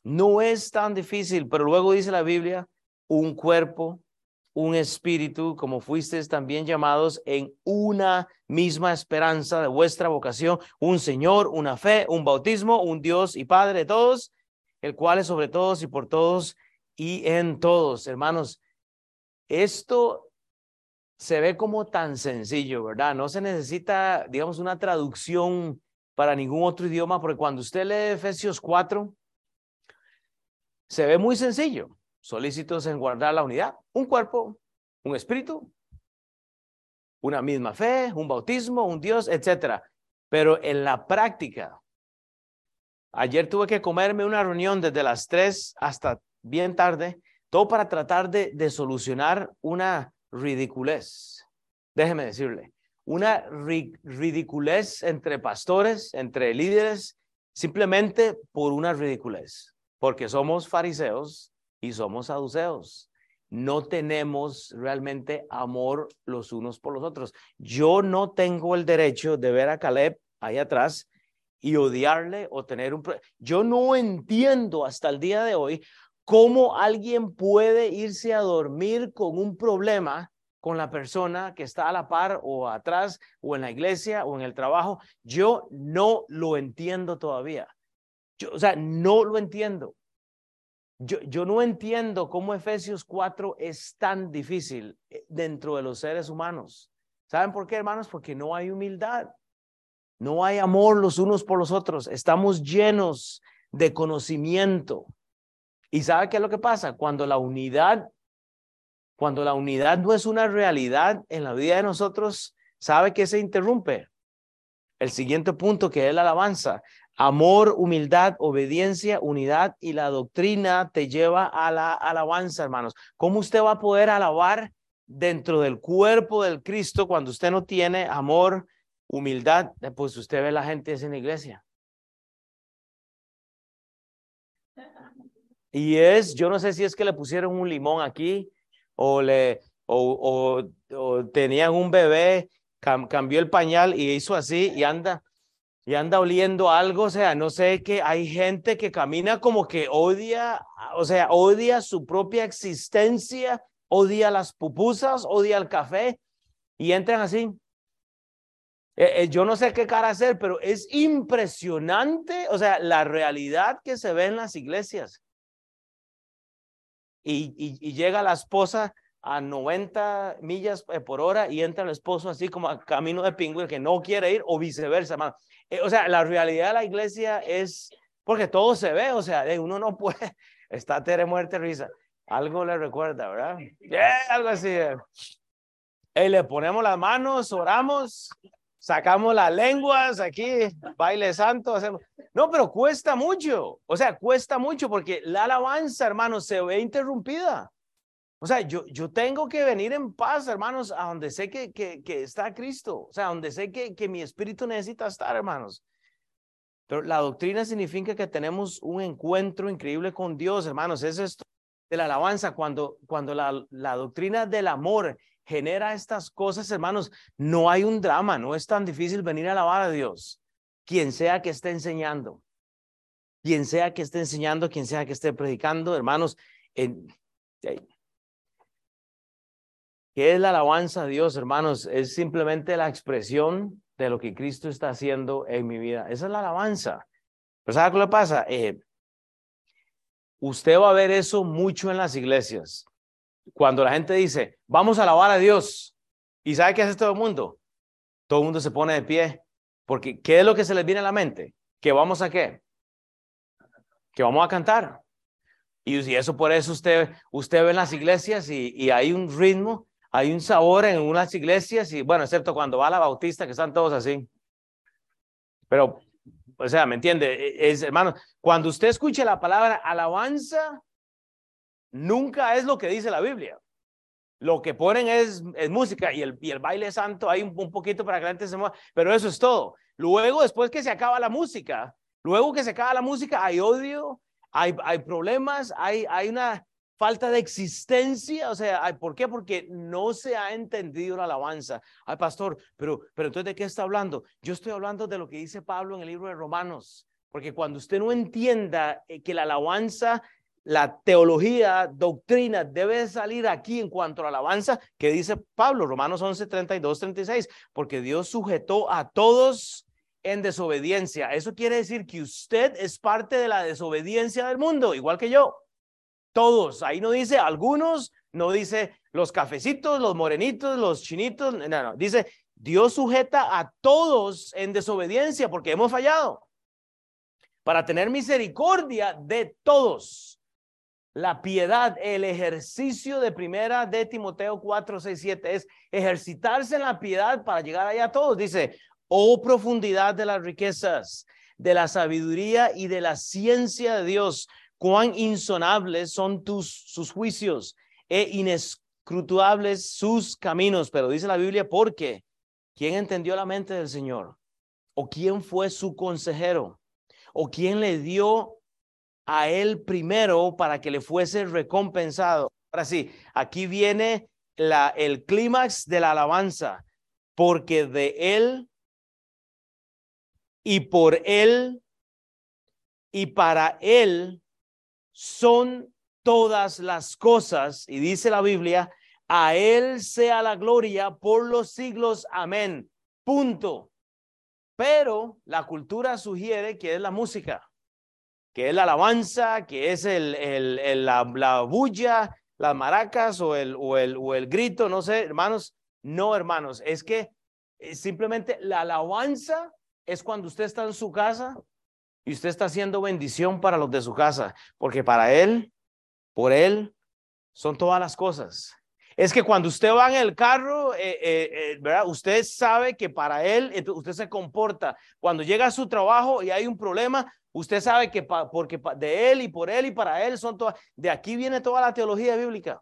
No es tan difícil, pero luego dice la Biblia, un cuerpo, un espíritu, como fuisteis también llamados en una misma esperanza de vuestra vocación, un Señor, una fe, un bautismo, un Dios y Padre de todos, el cual es sobre todos y por todos y en todos. Hermanos, esto se ve como tan sencillo, ¿verdad? No se necesita, digamos, una traducción para ningún otro idioma, porque cuando usted lee Efesios 4, se ve muy sencillo. Solícitos en guardar la unidad. Un cuerpo, un espíritu, una misma fe, un bautismo, un Dios, etcétera. Pero en la práctica, ayer tuve que comerme una reunión desde las 3 hasta bien tarde, todo para tratar de, de solucionar una ridiculez. Déjeme decirle, una ridiculez entre pastores, entre líderes, simplemente por una ridiculez, porque somos fariseos y somos saduceos. No tenemos realmente amor los unos por los otros. Yo no tengo el derecho de ver a Caleb ahí atrás y odiarle o tener un... Yo no entiendo hasta el día de hoy cómo alguien puede irse a dormir con un problema con la persona que está a la par o atrás o en la iglesia o en el trabajo. Yo no lo entiendo todavía. Yo, o sea, no lo entiendo. Yo, yo no entiendo cómo Efesios 4 es tan difícil eh, dentro de los seres humanos. ¿Saben por qué, hermanos? Porque no hay humildad. No hay amor los unos por los otros. Estamos llenos de conocimiento. ¿Y sabe qué es lo que pasa? Cuando la unidad cuando la unidad no es una realidad en la vida de nosotros, ¿sabe qué se interrumpe? El siguiente punto que es la alabanza. Amor, humildad, obediencia, unidad y la doctrina te lleva a la alabanza, hermanos. ¿Cómo usted va a poder alabar dentro del cuerpo del Cristo cuando usted no tiene amor, humildad? Pues usted ve la gente en la iglesia. Y es, yo no sé si es que le pusieron un limón aquí, o, le, o, o, tenían un bebé, cambió el pañal y hizo así y anda, y anda oliendo algo, o sea, no sé que hay gente que camina como que odia, o sea, odia su propia existencia, odia las pupusas, odia el café y entran así. Eh, eh, yo no sé qué cara hacer, pero es impresionante, o sea, la realidad que se ve en las iglesias y, llega la esposa a 90 millas eh, por hora y entra el esposo así como a camino de pingüino que no quiere ir o viceversa, hermano. Eh, o sea, la realidad de la iglesia es porque todo se ve, o sea, uno no puede, está tere muerte risa. Algo le recuerda, ¿verdad? algo así. Eh. Y le ponemos las manos, oramos, sacamos las lenguas aquí, baile santo, hacemos. No, pero cuesta mucho. O sea, cuesta mucho porque la alabanza, hermanos, se ve interrumpida. O sea, yo, yo tengo que venir en paz, hermanos, a donde sé que, que, que está Cristo. O sea, donde sé que, que mi espíritu necesita estar, hermanos. Pero la doctrina significa que tenemos un encuentro increíble con Dios, hermanos. Es esto de la alabanza. Cuando, cuando la, la doctrina del amor genera estas cosas, hermanos, no hay un drama, no es tan difícil venir a alabar a Dios quien sea que esté enseñando, quien sea que esté enseñando, quien sea que esté predicando, hermanos, en, ¿qué es la alabanza a Dios, hermanos? Es simplemente la expresión de lo que Cristo está haciendo en mi vida. Esa es la alabanza. Pero ¿sabe qué le pasa? Eh, usted va a ver eso mucho en las iglesias. Cuando la gente dice, vamos a alabar a Dios. ¿Y sabe qué hace todo el mundo? Todo el mundo se pone de pie porque ¿qué es lo que se les viene a la mente? Que vamos a qué? Que vamos a cantar. Y, eso por eso usted, usted ve en las iglesias y, y, hay un ritmo, hay un sabor en unas iglesias y bueno, excepto cuando va a la bautista que están todos así. Pero, o sea, ¿me entiende? E, es, hermano, cuando usted escuche la palabra alabanza, nunca es lo que dice la Biblia. Lo que ponen es, es música y el, y el baile santo hay un, un, poquito para que la gente se mueva, pero eso es todo. Luego, después que se acaba la música, luego que se acaba la música, hay odio, hay, hay problemas, hay, hay una falta de existencia. O sea, hay, ¿por qué? Porque no se ha entendido la alabanza. Ay, pastor, pero, pero entonces, ¿de qué está hablando? Yo estoy hablando de lo que dice Pablo en el libro de Romanos. Porque cuando usted no entienda eh, que la alabanza la teología, doctrina debe salir aquí en cuanto a la alabanza que dice Pablo, Romanos 11, 32, 36, porque Dios sujetó a todos en desobediencia. Eso quiere decir que usted es parte de la desobediencia del mundo, igual que yo. Todos, ahí no dice algunos, no dice los cafecitos, los morenitos, los chinitos, no, no, dice Dios sujeta a todos en desobediencia porque hemos fallado para tener misericordia de todos La piedad, el ejercicio de primera de Timoteo 4, 6, 7 es ejercitarse en la piedad para llegar allá a todos. Dice, oh profundidad de las riquezas, de la sabiduría y de la ciencia de Dios, cuán insonables son tus sus juicios e inescrutables sus caminos. Pero dice la Biblia, porque ¿quién entendió la mente del Señor? ¿O quién fue su consejero? ¿O quién le dio a él primero para que le fuese recompensado. Ahora sí, aquí viene la, el clímax de la alabanza, porque de él y por él y para él son todas las cosas. Y dice la Biblia, a él sea la gloria por los siglos. Amén. Punto. Pero la cultura sugiere que es la música que es la alabanza, que es el, el, la, la, bulla, las maracas o el, o, el, o el grito, no sé, hermanos. No, hermanos, es que eh, simplemente la alabanza es cuando usted está en su casa y usted está haciendo bendición para los de su casa, porque para él, por él, son todas las cosas. Es que cuando usted va en el carro, eh, eh, ¿verdad? Usted sabe que para él, usted se comporta. Cuando llega a su trabajo y hay un problema, Usted sabe que porque de él y por él y para él son todas, de aquí viene toda la teología bíblica.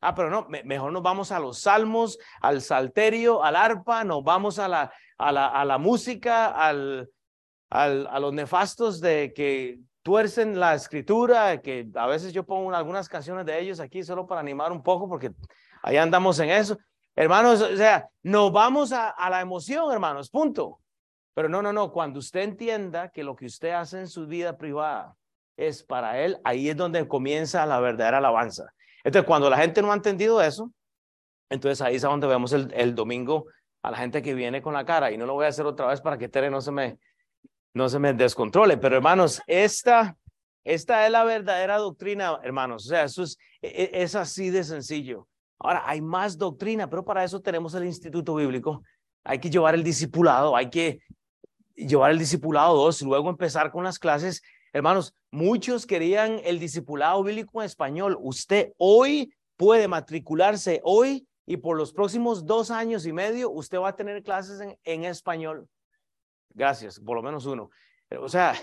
Ah, pero no, mejor nos vamos a los salmos, al salterio, al arpa, nos vamos a la, a la, a la música, al, al, a los nefastos de que tuercen la escritura, que a veces yo pongo algunas canciones de ellos aquí solo para animar un poco, porque ahí andamos en eso. Hermanos, o sea, nos vamos a, a la emoción, hermanos, punto. Pero no, no, no, cuando usted entienda que lo que usted hace en su vida privada es para él, ahí es donde comienza la verdadera alabanza. Entonces, cuando la gente no ha entendido eso, entonces ahí es donde vemos el, el domingo a la gente que viene con la cara. Y no lo voy a hacer otra vez para que Tere no se me, no se me descontrole. Pero hermanos, esta, esta es la verdadera doctrina, hermanos. O sea, eso es, e, e, es así de sencillo. Ahora, hay más doctrina, pero para eso tenemos el Instituto Bíblico. Hay que llevar el discipulado, hay que llevar el discipulado 2 y luego empezar con las clases. Hermanos, muchos querían el discipulado bíblico en español. Usted hoy puede matricularse hoy y por los próximos dos años y medio usted va a tener clases en, en español. Gracias, por lo menos uno. O sea,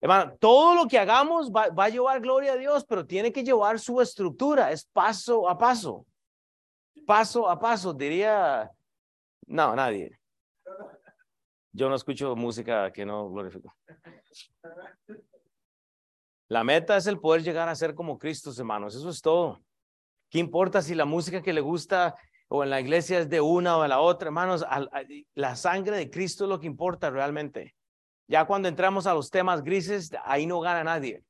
hermano, todo lo que hagamos va, va a llevar gloria a Dios, pero tiene que llevar su estructura, es paso a paso. Paso a paso, diría, no, nadie. Yo no escucho música que no glorifico. La meta es el poder llegar a ser como Cristo, hermanos. Eso es todo. ¿Qué importa si la música que le gusta o en la iglesia es de una o de la otra, hermanos? La sangre de Cristo es lo que importa realmente. Ya cuando entramos a los temas grises, ahí no gana nadie.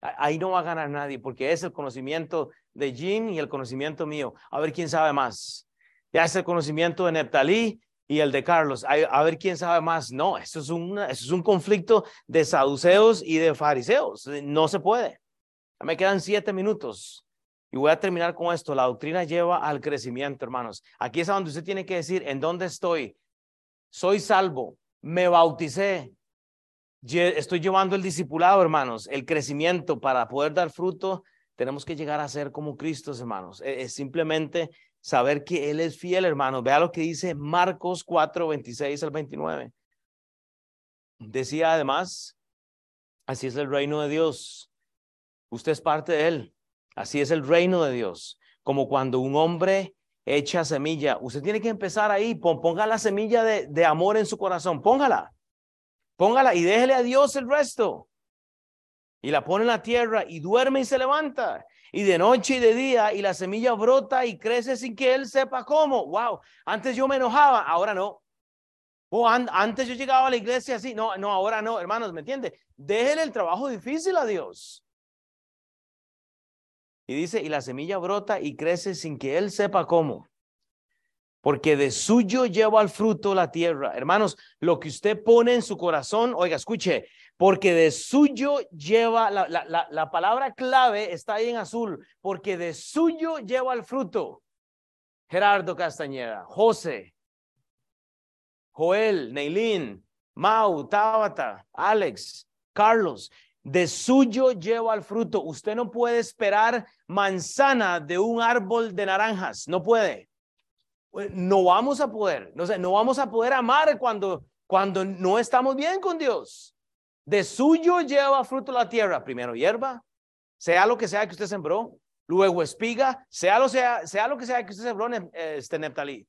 Ahí no va a ganar nadie porque es el conocimiento de Jim y el conocimiento mío. A ver quién sabe más. Ya es el conocimiento de Neptalí y el de Carlos. A, ver quién sabe más. No, eso es, eso es un conflicto de saduceos y de fariseos. No se puede. Me quedan siete minutos. Y voy a terminar con esto. La doctrina lleva al crecimiento, hermanos. Aquí es donde usted tiene que decir, ¿en dónde estoy? Soy salvo, me bauticé, estoy llevando el discipulado, hermanos, el crecimiento para poder dar fruto. Tenemos que llegar a ser como Cristo, hermanos. E, es simplemente saber que Él es fiel, hermano. Vea lo que dice Marcos 4, 26 al 29. Decía además, así es el reino de Dios. Usted es parte de Él. Así es el reino de Dios. Como cuando un hombre echa semilla. Usted tiene que empezar ahí. Ponga la semilla de, de amor en su corazón. Póngala. Póngala y déjele a Dios el resto. Y la pone en la tierra y duerme y se levanta y de noche y de día y la semilla brota y crece sin que él sepa cómo. Wow, antes yo me enojaba, ahora no. O antes yo llegaba a la iglesia así, no, no, ahora no, hermanos, ¿me entiende? Déjele el trabajo difícil a Dios. Y dice, y la semilla brota y crece sin que él sepa cómo. Porque de suyo lleva al fruto la tierra. Hermanos, lo que usted pone en su corazón, oiga, escuche, porque de suyo lleva, la, la, la, palabra clave está ahí en azul, porque de suyo lleva el fruto. Gerardo Castañeda, José, Joel, Neilín, Mau, Tabata, Alex, Carlos. de suyo lleva el fruto. Usted no puede esperar manzana de un árbol de naranjas, no puede. Pues, no vamos a poder, no, sé, no vamos a poder amar cuando, cuando no estamos bien con Dios. De suyo lleva fruto la tierra, primero hierba, sea lo que sea que usted sembró, luego espiga, sea lo, sea, sea lo que sea que usted sembró, este Neptalí.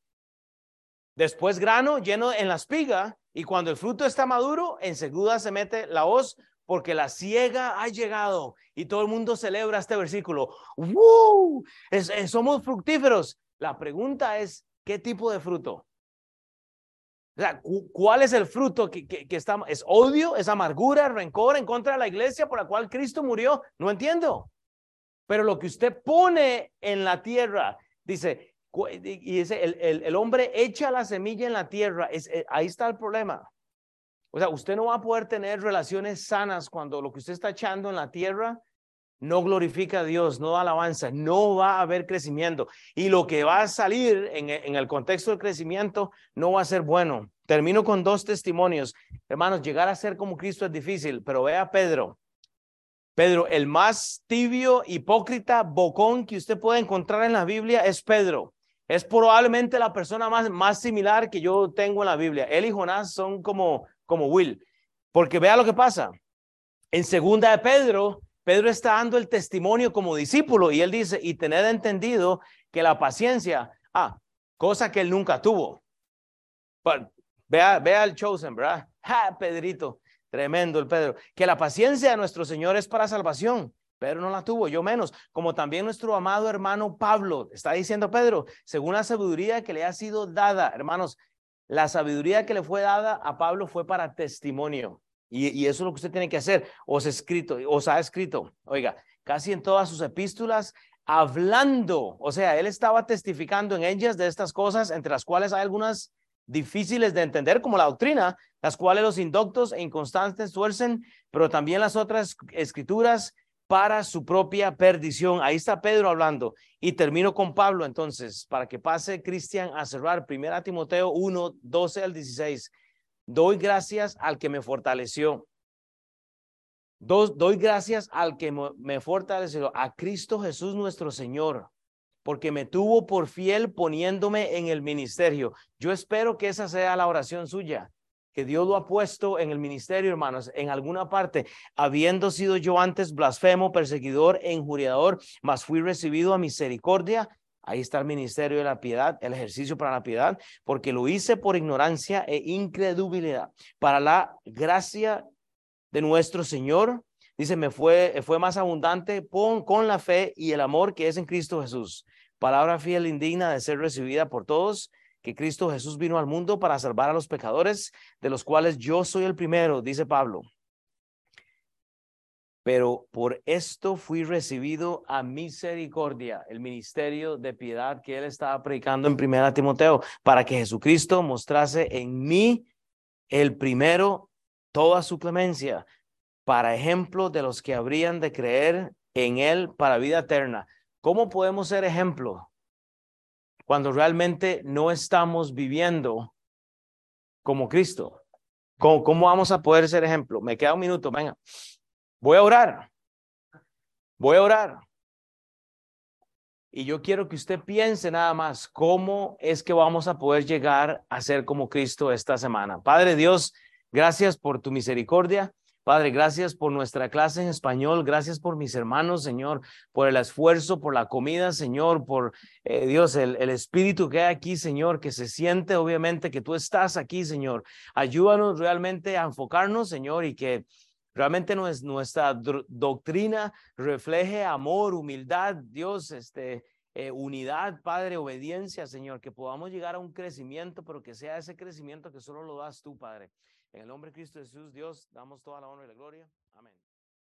Después grano lleno en la espiga y cuando el fruto está maduro, enseguida se mete la hoz porque la ciega ha llegado y todo el mundo celebra este versículo. ¡Woo! somos fructíferos. La pregunta es, ¿qué tipo de fruto? O sea, ¿cuál es el fruto que, que? ¿Es odio? ¿Es amargura? ¿Rencor en contra de la iglesia por la cual Cristo murió? No entiendo. Pero lo que usted pone en la tierra, dice, y dice, el, el, hombre echa la semilla en la tierra, eh, ahí está el problema. O sea, usted no va a poder tener relaciones sanas cuando lo que usted está echando en la tierra no glorifica a Dios, no da alabanza, no va a haber crecimiento. Y lo que va a salir en, en, el contexto del crecimiento no va a ser bueno. Termino con dos testimonios. Hermanos, llegar a ser como Cristo es difícil, pero vea Pedro. Pedro, el más tibio, hipócrita, bocón que usted puede encontrar en la Biblia es Pedro. Es probablemente la persona más, más similar que yo tengo en la Biblia. Él y Jonás son como como Will. Porque vea lo que pasa. En segunda de Pedro, Pedro está dando el testimonio como discípulo y él dice, y tened entendido que la paciencia, ah, cosa que él nunca tuvo. vea, vea el chosen, ¿verdad? Ja, Pedrito, tremendo el Pedro. Que la paciencia de nuestro Señor es para salvación. Pedro no la tuvo, yo menos, como también nuestro amado hermano Pablo, está diciendo Pedro, según la sabiduría que le ha sido dada, hermanos, la sabiduría que le fue dada a Pablo fue para testimonio. Y, eso es lo que usted tiene que hacer. Os, escrito, os ha escrito, oiga, casi en todas sus epístolas, hablando. O sea, él estaba testificando en ellas de estas cosas, entre las cuales hay algunas difíciles de entender, como la doctrina, las cuales los indoctos e inconstantes tuercen, pero también las otras escrituras para su propia perdición. Ahí está Pedro hablando. Y termino con Pablo entonces, para que pase Cristian a cerrar. Primera Timoteo 1, 12 al 16. Doy gracias al que me fortaleció. doy gracias al que me fortaleció, a Cristo Jesús nuestro Señor, porque me tuvo por fiel poniéndome en el ministerio. Yo espero que esa sea la oración suya que Dios lo ha puesto en el ministerio, hermanos, en alguna parte, habiendo sido yo antes blasfemo, perseguidor e injuriador, mas fui recibido a misericordia. Ahí está el ministerio de la piedad, el ejercicio para la piedad, porque lo hice por ignorancia e incredulidad, para la gracia de nuestro Señor. Dice, me fue, fue más abundante con, con la fe y el amor que es en Cristo Jesús. Palabra fiel, indigna de ser recibida por todos que Cristo Jesús vino al mundo para salvar a los pecadores, de los cuales yo soy el primero, dice Pablo. Pero por esto fui recibido a misericordia, el ministerio de piedad que él estaba predicando en primera Timoteo, para que Jesucristo mostrase en mí el primero toda su clemencia, para ejemplo de los que habrían de creer en él para vida eterna. ¿Cómo podemos ser ejemplo? cuando realmente no estamos viviendo como Cristo? ¿Cómo, ¿Cómo, vamos a poder ser ejemplo? Me queda un minuto, venga. Voy a orar. Voy a orar. Y yo quiero que usted piense nada más cómo es que vamos a poder llegar a ser como Cristo esta semana. Padre Dios, gracias por tu misericordia. Padre, gracias por nuestra clase en español, gracias por mis hermanos, Señor, por el esfuerzo, por la comida, Señor, por eh, Dios, el, el, espíritu que hay aquí, Señor, que se siente obviamente que tú estás aquí, Señor. Ayúdanos realmente a enfocarnos, Señor, y que realmente nuestra doctrina refleje amor, humildad, Dios, este, eh, unidad, Padre, obediencia, Señor, que podamos llegar a un crecimiento, pero que sea ese crecimiento que solo lo das tú, Padre. En el nombre de Cristo Jesús, Dios, damos toda la honra y la gloria. Amén.